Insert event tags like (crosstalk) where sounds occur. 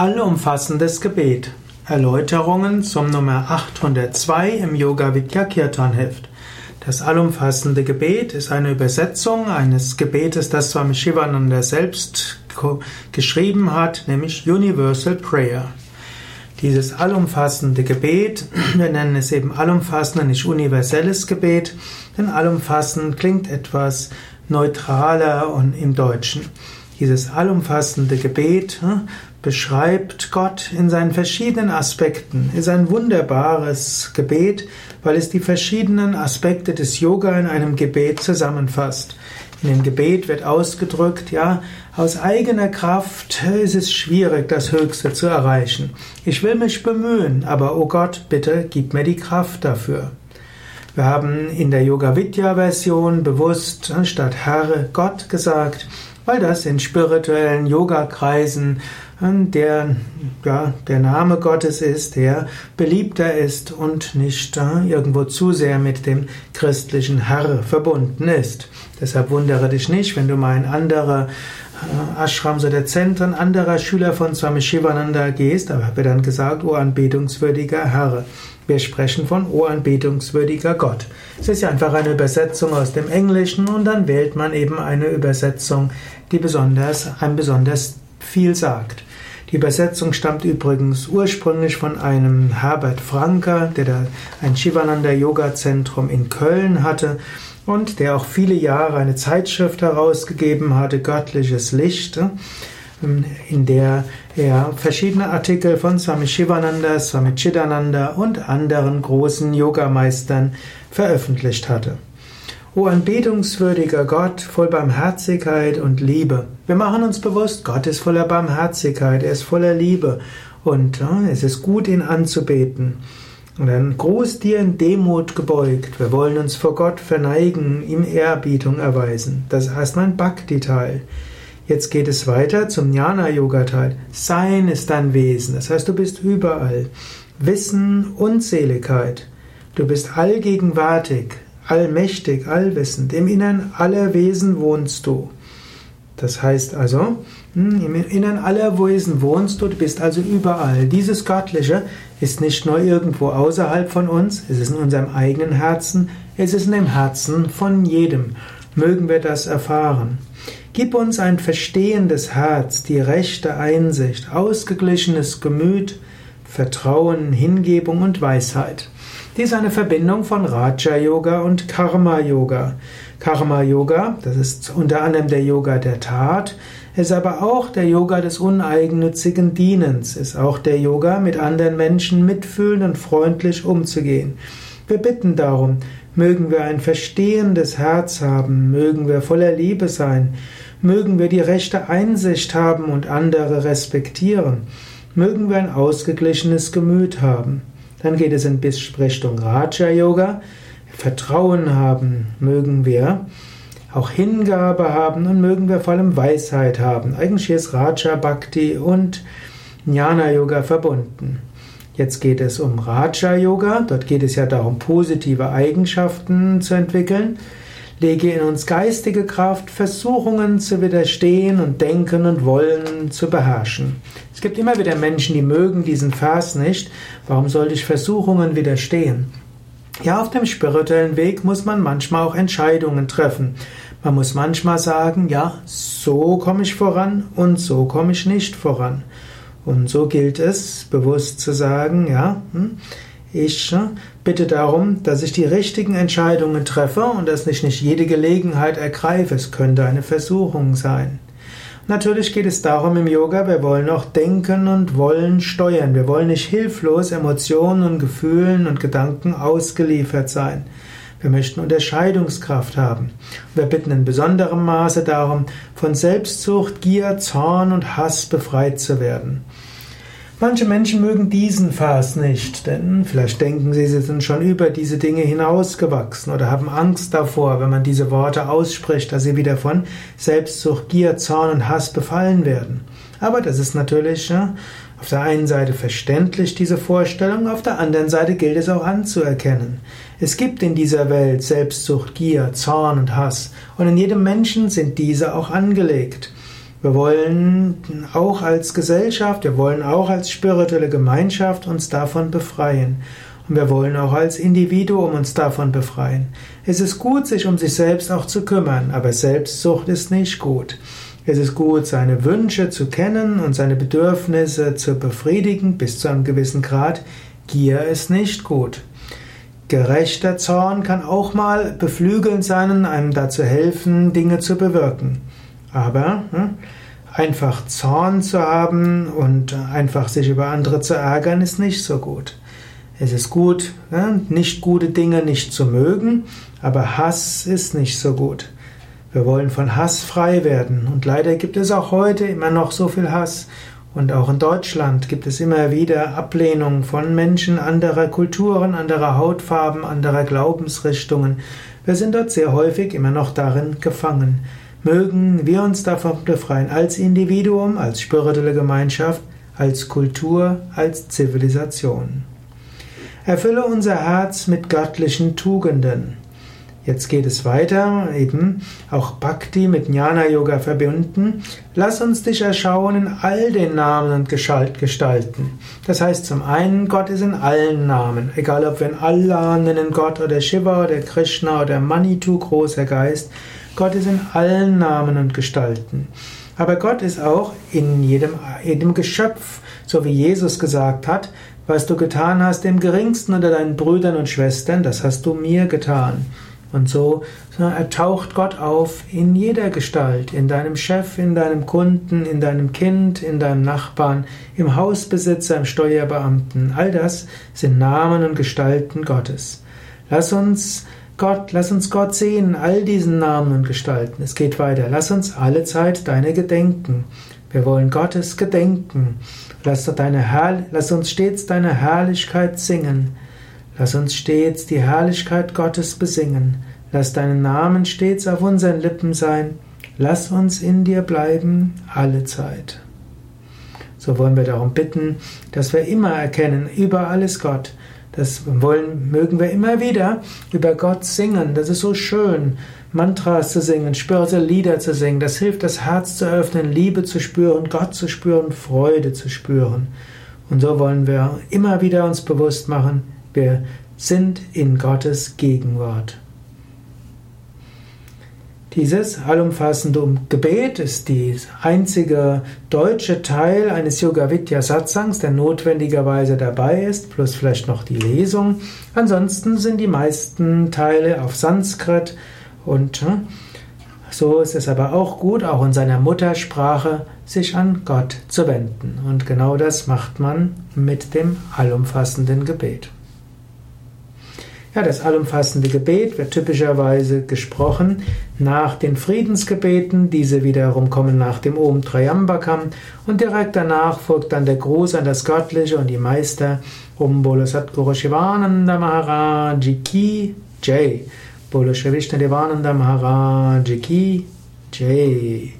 Allumfassendes Gebet. Erläuterungen zum Nummer 802 im Yoga Vidya Kirtan Heft. Das allumfassende Gebet ist eine Übersetzung eines Gebetes, das Swami Shivananda selbst geschrieben hat, nämlich Universal Prayer. Dieses allumfassende Gebet, (clears throat) wir nennen es eben allumfassend nicht universelles Gebet, denn allumfassend klingt etwas neutraler und im Deutschen. Dieses allumfassende Gebet hm, beschreibt Gott in seinen verschiedenen Aspekten. Es ist ein wunderbares Gebet, weil es die verschiedenen Aspekte des Yoga in einem Gebet zusammenfasst. In dem Gebet wird ausgedrückt, ja, aus eigener Kraft ist es schwierig, das Höchste zu erreichen. Ich will mich bemühen, aber oh Gott, bitte gib mir die Kraft dafür. Wir haben in der Yoga Vidya Version bewusst statt Herr Gott gesagt, weil das in spirituellen Yoga-Kreisen der, ja, der Name Gottes ist, der beliebter ist und nicht äh, irgendwo zu sehr mit dem christlichen Herr verbunden ist. Deshalb wundere dich nicht, wenn du mal in andere äh, Ashrams oder Zentren anderer Schüler von Swami Shivananda gehst, da wird dann gesagt, o anbetungswürdiger Herr. Wir sprechen von O anbetungswürdiger Gott. Es ist ja einfach eine Übersetzung aus dem Englischen und dann wählt man eben eine Übersetzung, die besonders, einem besonders viel sagt. Die Übersetzung stammt übrigens ursprünglich von einem Herbert Franker, der da ein Shivananda Yoga Zentrum in Köln hatte und der auch viele Jahre eine Zeitschrift herausgegeben hatte, Göttliches Licht, in der er verschiedene Artikel von Swami Shivananda, Swami Chidananda und anderen großen Yogameistern veröffentlicht hatte. O anbetungswürdiger Gott, voll Barmherzigkeit und Liebe. Wir machen uns bewusst, Gott ist voller Barmherzigkeit, er ist voller Liebe und es ist gut, ihn anzubeten. Und dann groß dir in Demut gebeugt. Wir wollen uns vor Gott verneigen, ihm Ehrbietung erweisen. Das ist erstmal ein Bhakti-Teil. Jetzt geht es weiter zum Jnana-Yoga-Teil. Sein ist dein Wesen. Das heißt, du bist überall. Wissen und Seligkeit. Du bist allgegenwärtig allmächtig, allwissend, im Innern aller Wesen wohnst du. Das heißt also, hm, im Innern aller Wesen wohnst du, du bist also überall. Dieses Göttliche ist nicht nur irgendwo außerhalb von uns, es ist in unserem eigenen Herzen, es ist in dem Herzen von jedem. Mögen wir das erfahren. Gib uns ein verstehendes Herz, die rechte Einsicht, ausgeglichenes Gemüt, Vertrauen, Hingebung und Weisheit. Dies ist eine Verbindung von Raja Yoga und Karma Yoga. Karma Yoga, das ist unter anderem der Yoga der Tat, ist aber auch der Yoga des uneigennützigen Dienens, ist auch der Yoga, mit anderen Menschen mitfühlend und freundlich umzugehen. Wir bitten darum, mögen wir ein verstehendes Herz haben, mögen wir voller Liebe sein, mögen wir die rechte Einsicht haben und andere respektieren, mögen wir ein ausgeglichenes Gemüt haben. Dann geht es in Richtung Raja Yoga. Vertrauen haben mögen wir, auch Hingabe haben und mögen wir vor allem Weisheit haben. Eigentlich ist Raja Bhakti und Jnana Yoga verbunden. Jetzt geht es um Raja Yoga. Dort geht es ja darum, positive Eigenschaften zu entwickeln. Lege in uns geistige Kraft, Versuchungen zu widerstehen und Denken und Wollen zu beherrschen. Es gibt immer wieder Menschen, die mögen diesen Vers nicht. Warum soll ich Versuchungen widerstehen? Ja, auf dem spirituellen Weg muss man manchmal auch Entscheidungen treffen. Man muss manchmal sagen, ja, so komme ich voran und so komme ich nicht voran. Und so gilt es, bewusst zu sagen, ja, hm, ich äh, bitte darum, dass ich die richtigen Entscheidungen treffe und dass ich nicht jede Gelegenheit ergreife. Es könnte eine Versuchung sein. Natürlich geht es darum im Yoga, wir wollen auch denken und wollen steuern. Wir wollen nicht hilflos Emotionen und Gefühlen und Gedanken ausgeliefert sein. Wir möchten Unterscheidungskraft haben. Wir bitten in besonderem Maße darum, von Selbstsucht, Gier, Zorn und Hass befreit zu werden. Manche Menschen mögen diesen Vers nicht, denn vielleicht denken sie, sie sind schon über diese Dinge hinausgewachsen oder haben Angst davor, wenn man diese Worte ausspricht, dass sie wieder von Selbstsucht, Gier, Zorn und Hass befallen werden. Aber das ist natürlich ja, auf der einen Seite verständlich, diese Vorstellung, auf der anderen Seite gilt es auch anzuerkennen. Es gibt in dieser Welt Selbstsucht, Gier, Zorn und Hass und in jedem Menschen sind diese auch angelegt. Wir wollen auch als Gesellschaft, wir wollen auch als spirituelle Gemeinschaft uns davon befreien. Und wir wollen auch als Individuum uns davon befreien. Es ist gut, sich um sich selbst auch zu kümmern, aber Selbstsucht ist nicht gut. Es ist gut, seine Wünsche zu kennen und seine Bedürfnisse zu befriedigen bis zu einem gewissen Grad. Gier ist nicht gut. Gerechter Zorn kann auch mal beflügelnd sein und einem dazu helfen, Dinge zu bewirken. Aber hm, einfach Zorn zu haben und einfach sich über andere zu ärgern, ist nicht so gut. Es ist gut, hm, nicht gute Dinge nicht zu mögen, aber Hass ist nicht so gut. Wir wollen von Hass frei werden. Und leider gibt es auch heute immer noch so viel Hass. Und auch in Deutschland gibt es immer wieder Ablehnung von Menschen anderer Kulturen, anderer Hautfarben, anderer Glaubensrichtungen. Wir sind dort sehr häufig immer noch darin gefangen. Mögen wir uns davon befreien, als Individuum, als spirituelle Gemeinschaft, als Kultur, als Zivilisation. Erfülle unser Herz mit göttlichen Tugenden. Jetzt geht es weiter, eben auch Bhakti mit Jnana Yoga verbunden. Lass uns dich erschauen in all den Namen und Gestalten. Das heißt zum einen, Gott ist in allen Namen. Egal ob wir in Allah nennen Gott oder Shiva oder Krishna oder Manitou, großer Geist. Gott ist in allen Namen und Gestalten. Aber Gott ist auch in jedem, jedem Geschöpf, so wie Jesus gesagt hat, was du getan hast dem Geringsten unter deinen Brüdern und Schwestern, das hast du mir getan. Und so, so taucht Gott auf in jeder Gestalt, in deinem Chef, in deinem Kunden, in deinem Kind, in deinem Nachbarn, im Hausbesitzer, im Steuerbeamten. All das sind Namen und Gestalten Gottes. Lass uns Gott, lass uns Gott sehen, all diesen Namen und Gestalten. Es geht weiter. Lass uns alle Zeit deine gedenken. Wir wollen Gottes gedenken. Lass, deine Herr, lass uns stets deine Herrlichkeit singen. Lass uns stets die Herrlichkeit Gottes besingen. Lass deinen Namen stets auf unseren Lippen sein. Lass uns in dir bleiben alle Zeit. So wollen wir darum bitten, dass wir immer erkennen, überall ist Gott. Das wollen, mögen wir immer wieder über Gott singen. Das ist so schön, Mantras zu singen, spirituelle Lieder zu singen. Das hilft, das Herz zu öffnen, Liebe zu spüren, Gott zu spüren, Freude zu spüren. Und so wollen wir immer wieder uns bewusst machen, wir sind in Gottes Gegenwart. Dieses allumfassende Gebet ist der einzige deutsche Teil eines Yoga Vidya Satsangs, der notwendigerweise dabei ist, plus vielleicht noch die Lesung. Ansonsten sind die meisten Teile auf Sanskrit und hm, so ist es aber auch gut, auch in seiner Muttersprache sich an Gott zu wenden. Und genau das macht man mit dem allumfassenden Gebet. Ja, das allumfassende Gebet wird typischerweise gesprochen nach den Friedensgebeten. Diese wiederum kommen nach dem Om Trayambakam und direkt danach folgt dann der Gruß an das Göttliche und die Meister Om Bolo Satguru Shivananda Maharaji Ki Jai. Bolo Shri Vishnu Devananda Maharaji Ki Jai.